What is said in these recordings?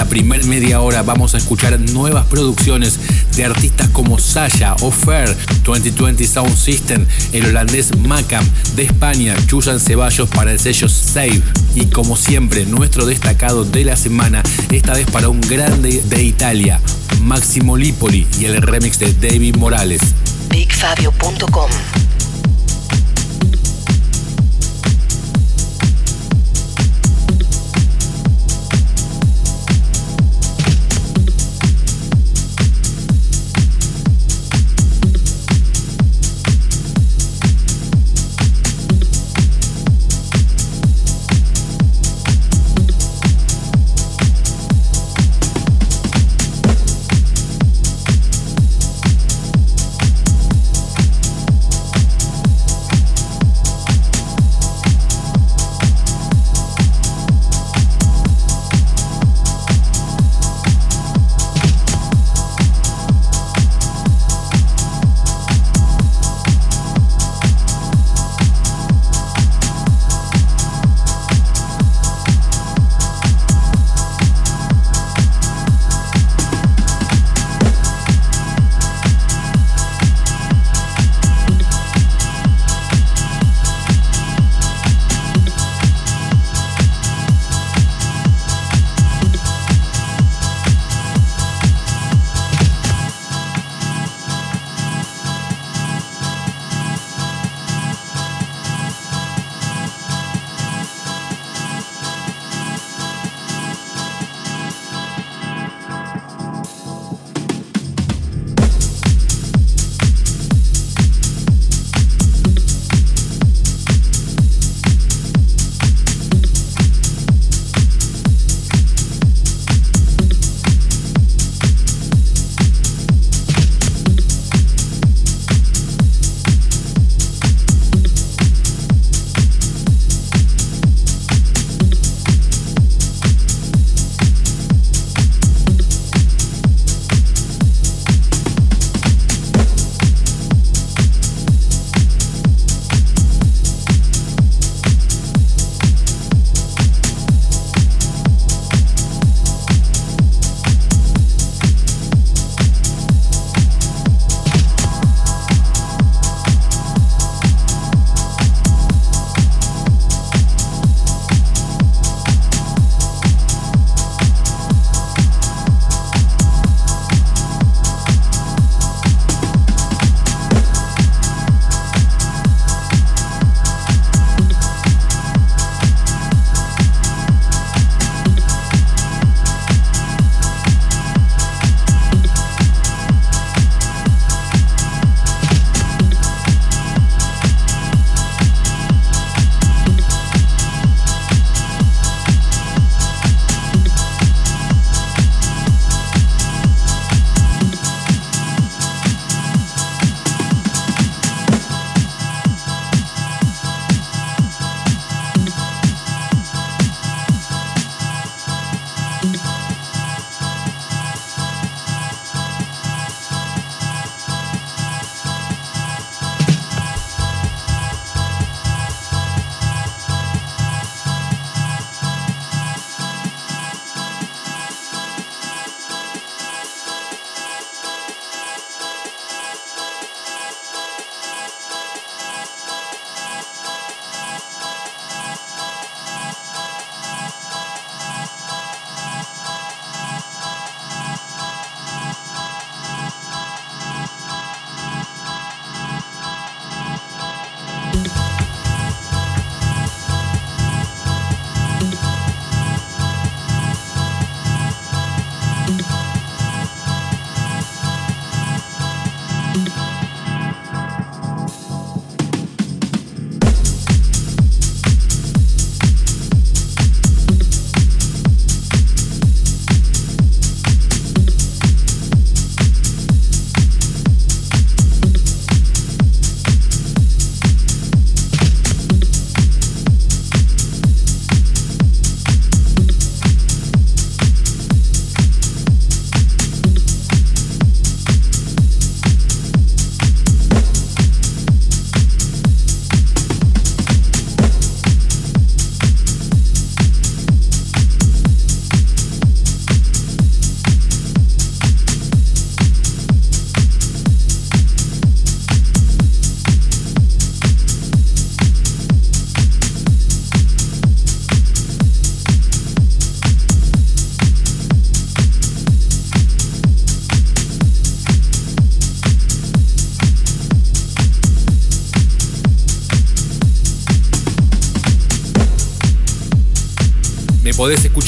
Esta primer media hora vamos a escuchar nuevas producciones de artistas como Sasha, Ofer, 2020 Sound System, el holandés Macam, de España, Chuyan Ceballos para el sello Save. Y como siempre, nuestro destacado de la semana, esta vez para un grande de Italia, Maximo Lipoli y el remix de David Morales. BigFabio.com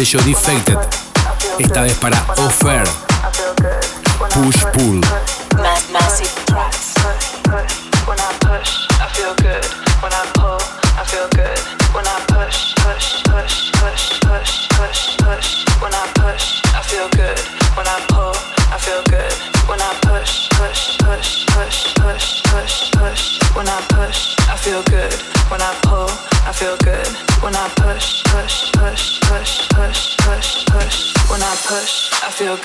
sesión y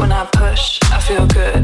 when i push i feel good.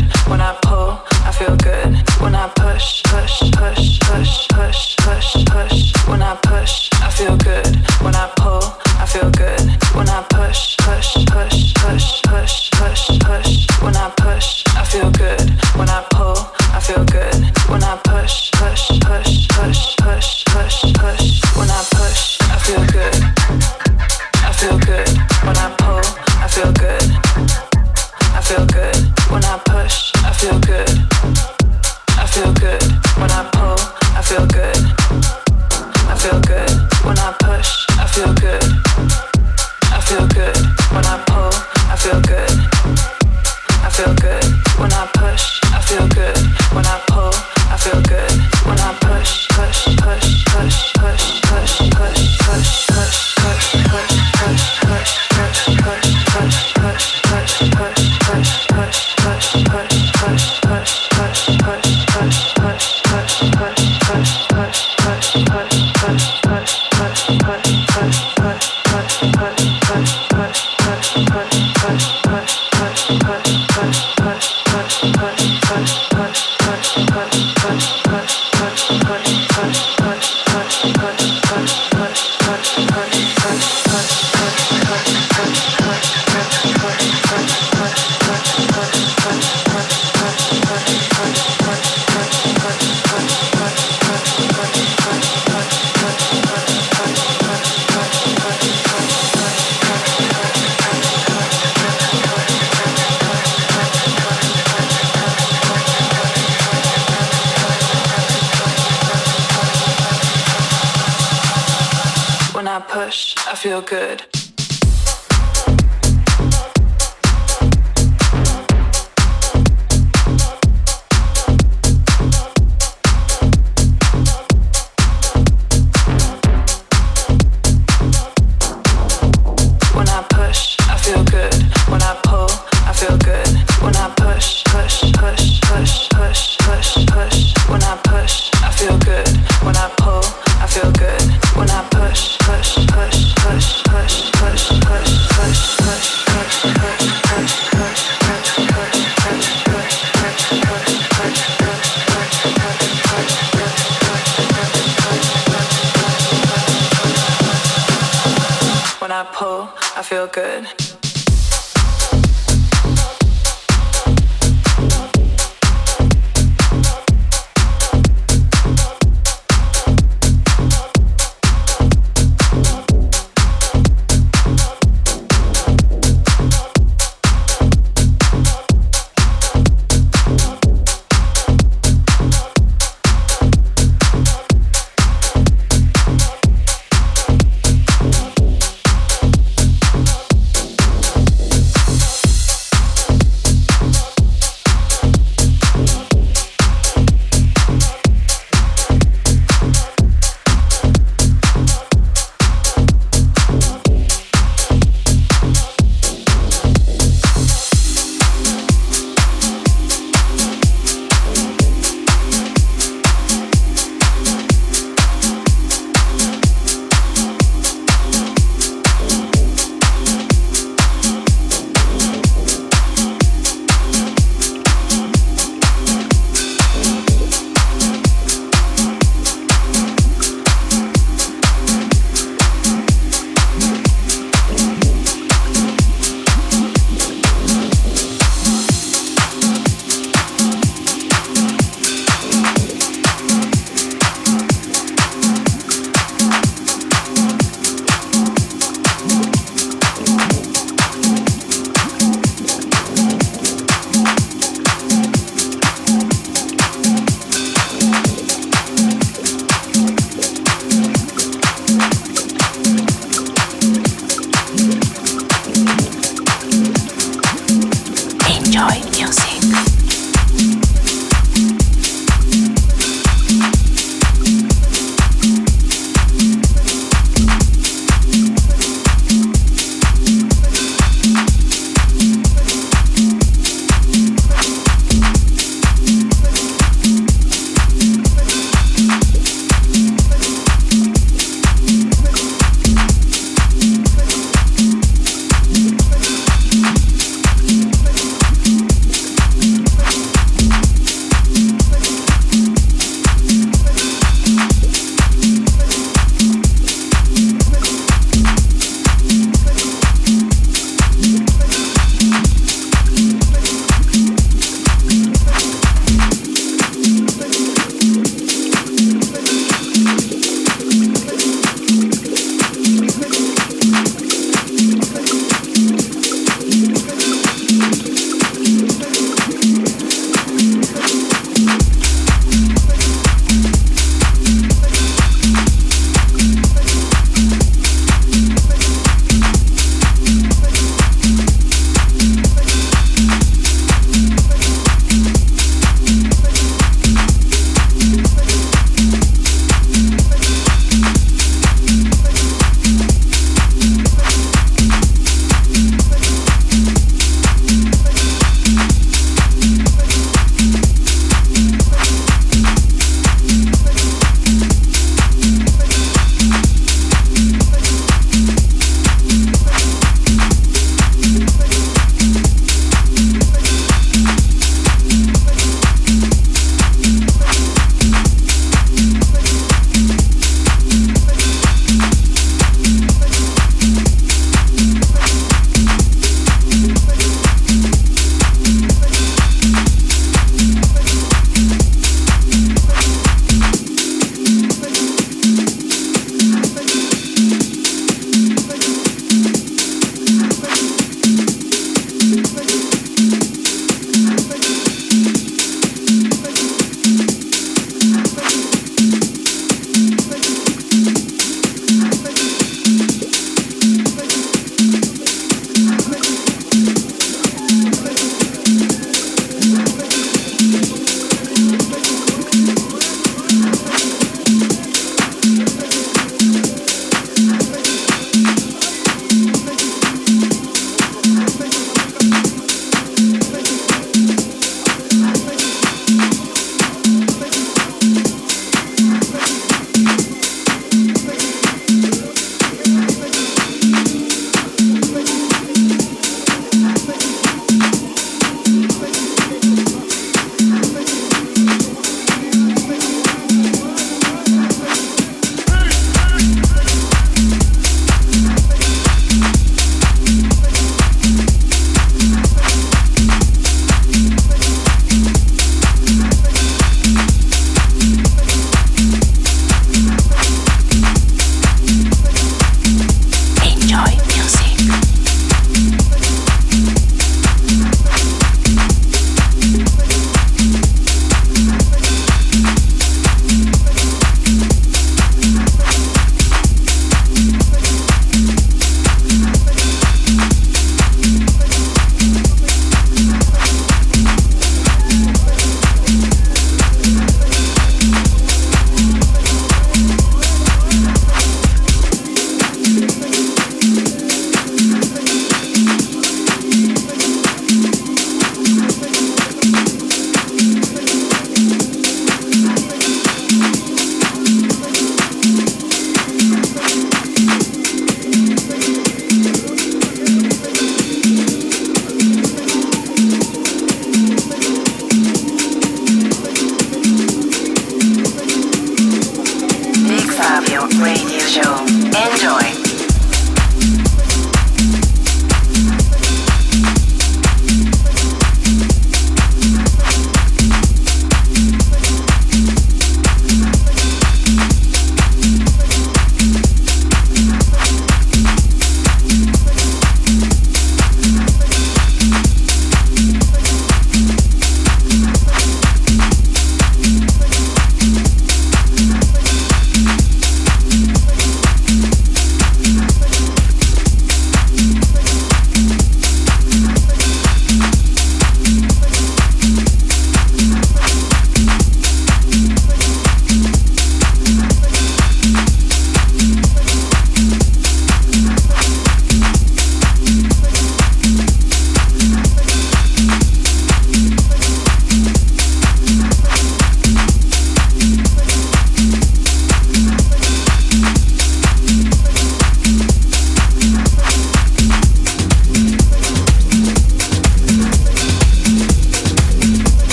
feel good when I.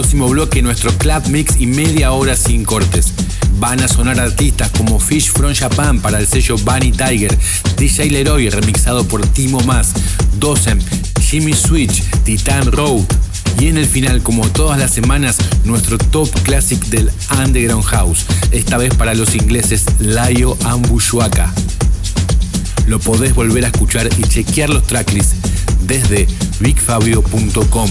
próximo bloque nuestro club mix y media hora sin cortes. Van a sonar artistas como Fish from Japan para el sello Bunny Tiger, DJ Leroy remixado por Timo Mas, Dosem, Jimmy Switch, Titan Road. Y en el final, como todas las semanas, nuestro top classic del Underground House, esta vez para los ingleses Layo Ambushuaka. Lo podés volver a escuchar y chequear los tracklists desde bigfabio.com.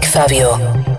Fabio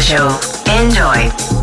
Show. Enjoy.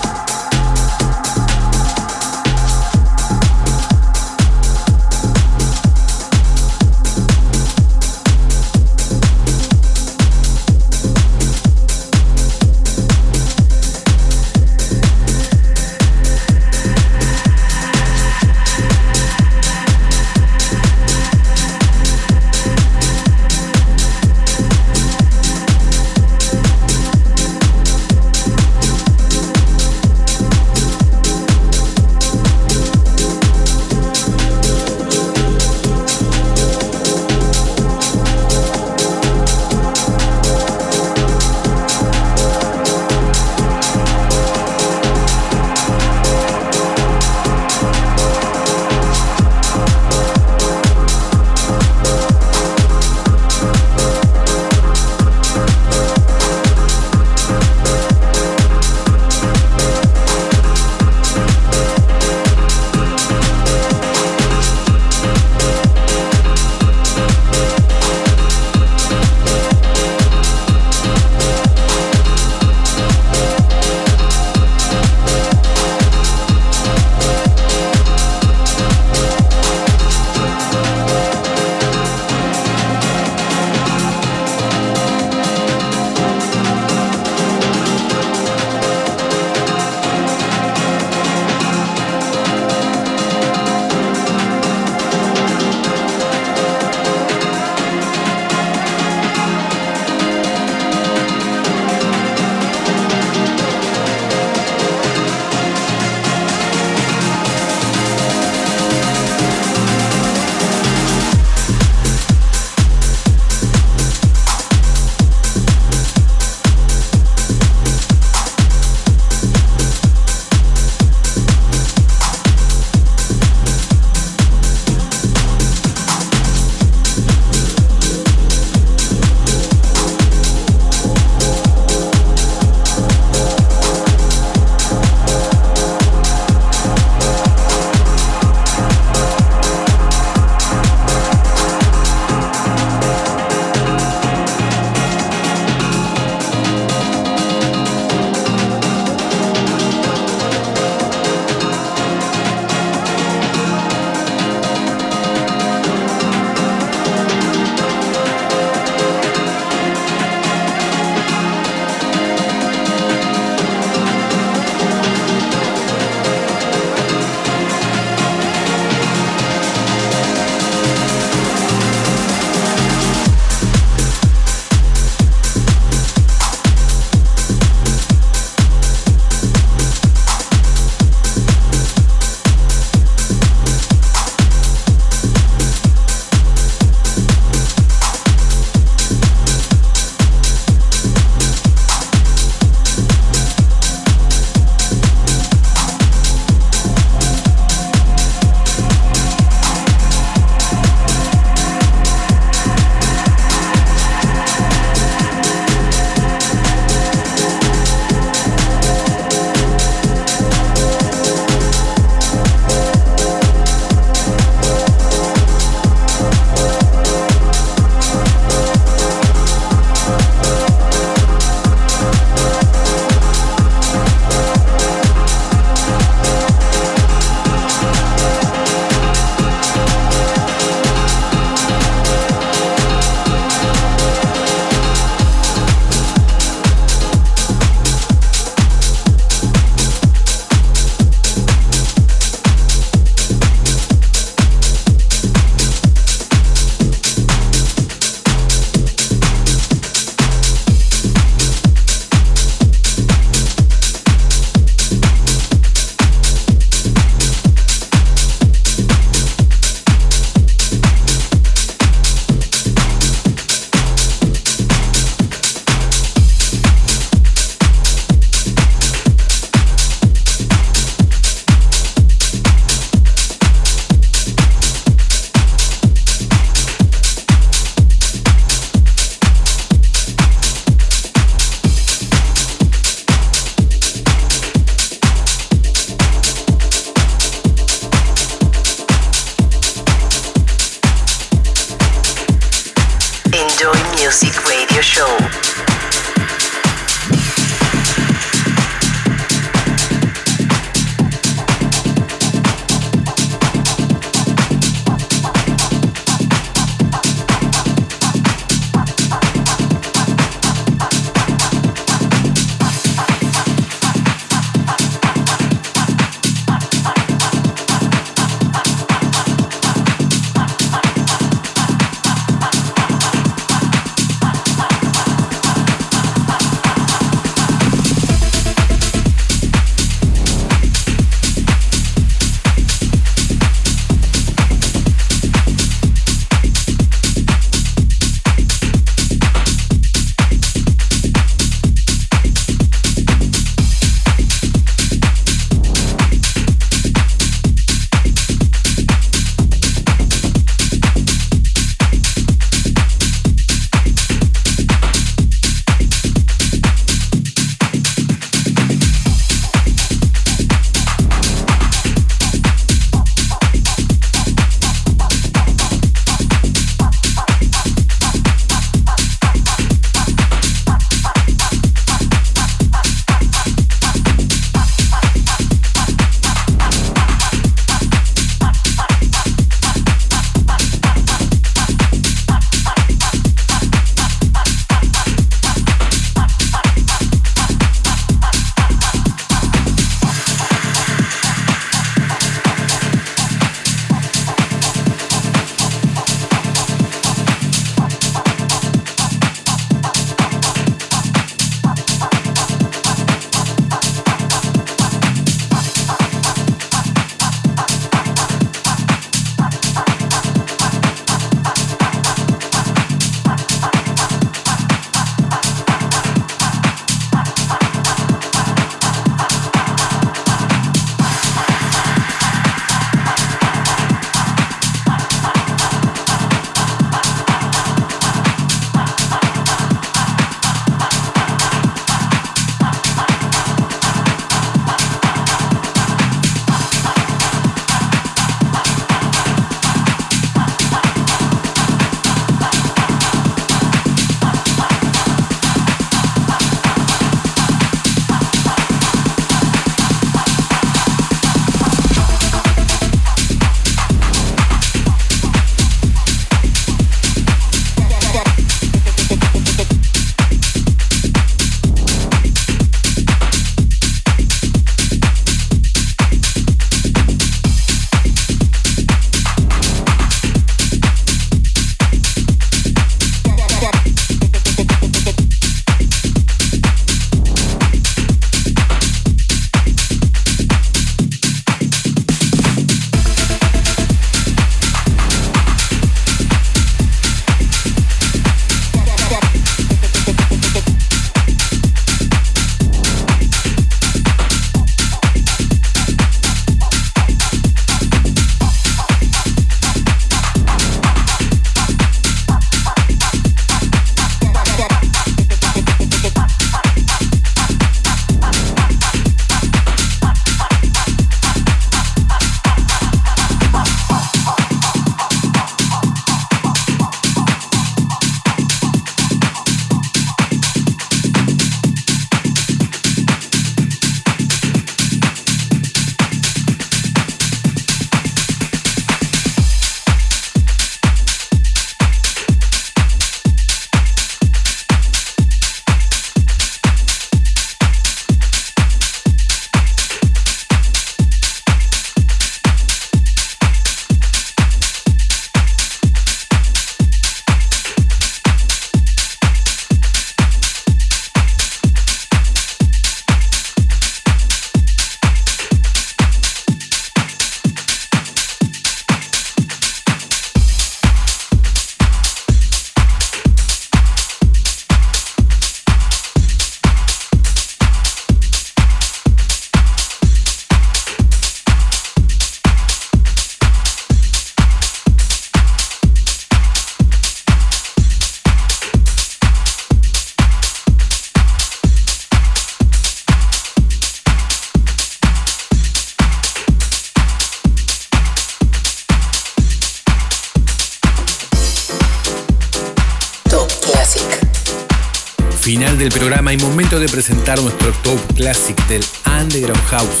De presentar nuestro top classic del Underground House.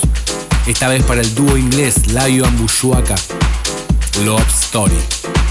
Esta vez para el dúo inglés Layo Ambushuaka, Love Story.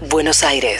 Buenos Aires.